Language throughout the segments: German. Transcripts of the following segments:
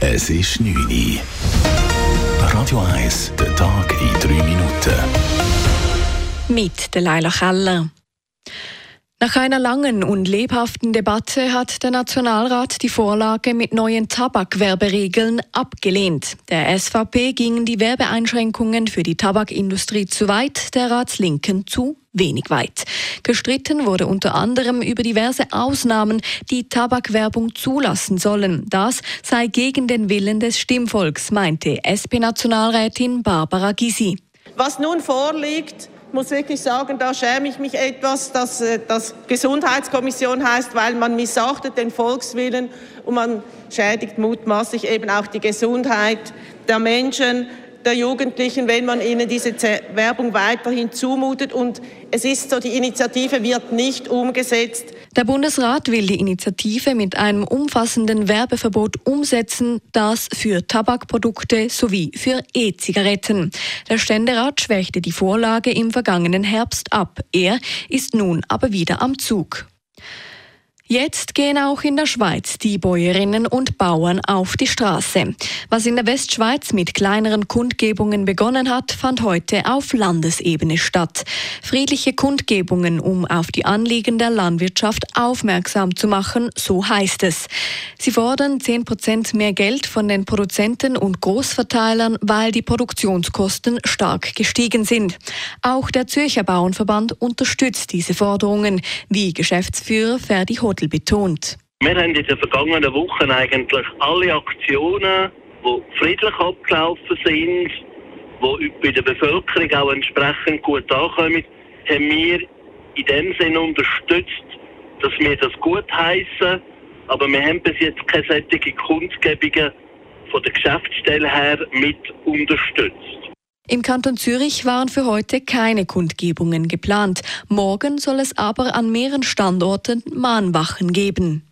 Es ist 9 Uhr. Radio 1, der Tag in 3 Minuten. Mit der Leila Keller. Nach einer langen und lebhaften Debatte hat der Nationalrat die Vorlage mit neuen Tabakwerberegeln abgelehnt. Der SVP gingen die Werbeeinschränkungen für die Tabakindustrie zu weit, der Ratslinken zu wenig weit. Gestritten wurde unter anderem über diverse Ausnahmen, die Tabakwerbung zulassen sollen. Das sei gegen den Willen des Stimmvolks, meinte SP-Nationalrätin Barbara Gysi. Was nun vorliegt, muss wirklich sagen, da schäme ich mich etwas, dass äh, das Gesundheitskommission heißt, weil man missachtet den Volkswillen und man schädigt mutmaßlich eben auch die Gesundheit der Menschen der Jugendlichen, wenn man ihnen diese Werbung weiterhin zumutet. Und es ist so, die Initiative wird nicht umgesetzt. Der Bundesrat will die Initiative mit einem umfassenden Werbeverbot umsetzen, das für Tabakprodukte sowie für E-Zigaretten. Der Ständerat schwächte die Vorlage im vergangenen Herbst ab. Er ist nun aber wieder am Zug. Jetzt gehen auch in der Schweiz die Bäuerinnen und Bauern auf die Straße. Was in der Westschweiz mit kleineren Kundgebungen begonnen hat, fand heute auf Landesebene statt. Friedliche Kundgebungen, um auf die Anliegen der Landwirtschaft aufmerksam zu machen, so heißt es. Sie fordern 10 Prozent mehr Geld von den Produzenten und Großverteilern, weil die Produktionskosten stark gestiegen sind. Auch der Zürcher Bauernverband unterstützt diese Forderungen, wie Geschäftsführer Ferdi Hodl Viertel betont. Wir haben in den vergangenen Wochen eigentlich alle Aktionen, die friedlich abgelaufen sind, die bei der Bevölkerung auch entsprechend gut ankommen, haben wir in dem Sinne unterstützt, dass wir das gut heißen, aber wir haben bis jetzt keine solche Kundgebungen von der Geschäftsstelle her mit unterstützt. Im Kanton Zürich waren für heute keine Kundgebungen geplant. Morgen soll es aber an mehreren Standorten Mahnwachen geben.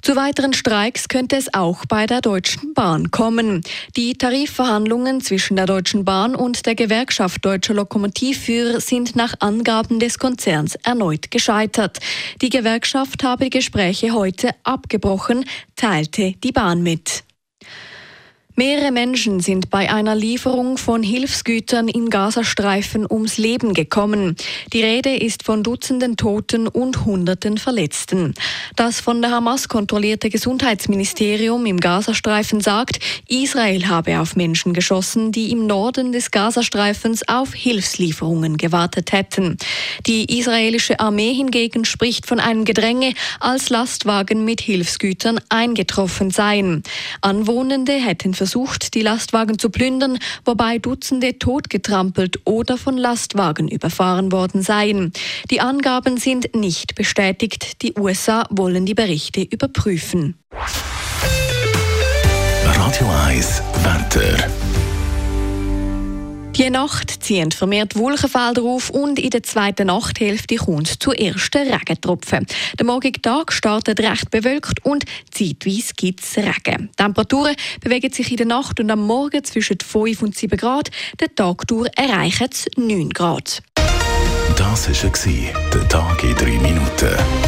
Zu weiteren Streiks könnte es auch bei der Deutschen Bahn kommen. Die Tarifverhandlungen zwischen der Deutschen Bahn und der Gewerkschaft Deutscher Lokomotivführer sind nach Angaben des Konzerns erneut gescheitert. Die Gewerkschaft habe Gespräche heute abgebrochen, teilte die Bahn mit. Mehrere Menschen sind bei einer Lieferung von Hilfsgütern im Gazastreifen ums Leben gekommen. Die Rede ist von Dutzenden Toten und Hunderten Verletzten. Das von der Hamas kontrollierte Gesundheitsministerium im Gazastreifen sagt, Israel habe auf Menschen geschossen, die im Norden des Gazastreifens auf Hilfslieferungen gewartet hätten. Die israelische Armee hingegen spricht von einem Gedränge, als Lastwagen mit Hilfsgütern eingetroffen seien. Anwohnende hätten versucht, versucht, die Lastwagen zu plündern, wobei Dutzende totgetrampelt oder von Lastwagen überfahren worden seien. Die Angaben sind nicht bestätigt. Die USA wollen die Berichte überprüfen. Radio 1 Wetter. Die Nacht ziehen vermehrt Wolkenfelder auf und in der zweiten Nachthälfte kommt zu ersten Regentropfen. Der morgige Tag startet recht bewölkt und zeitweise gibt es Regen. Die Temperaturen bewegen sich in der Nacht und am Morgen zwischen 5 und 7 Grad. Den Tag durch erreichen es 9 Grad. Das war der Tag in 3 Minuten.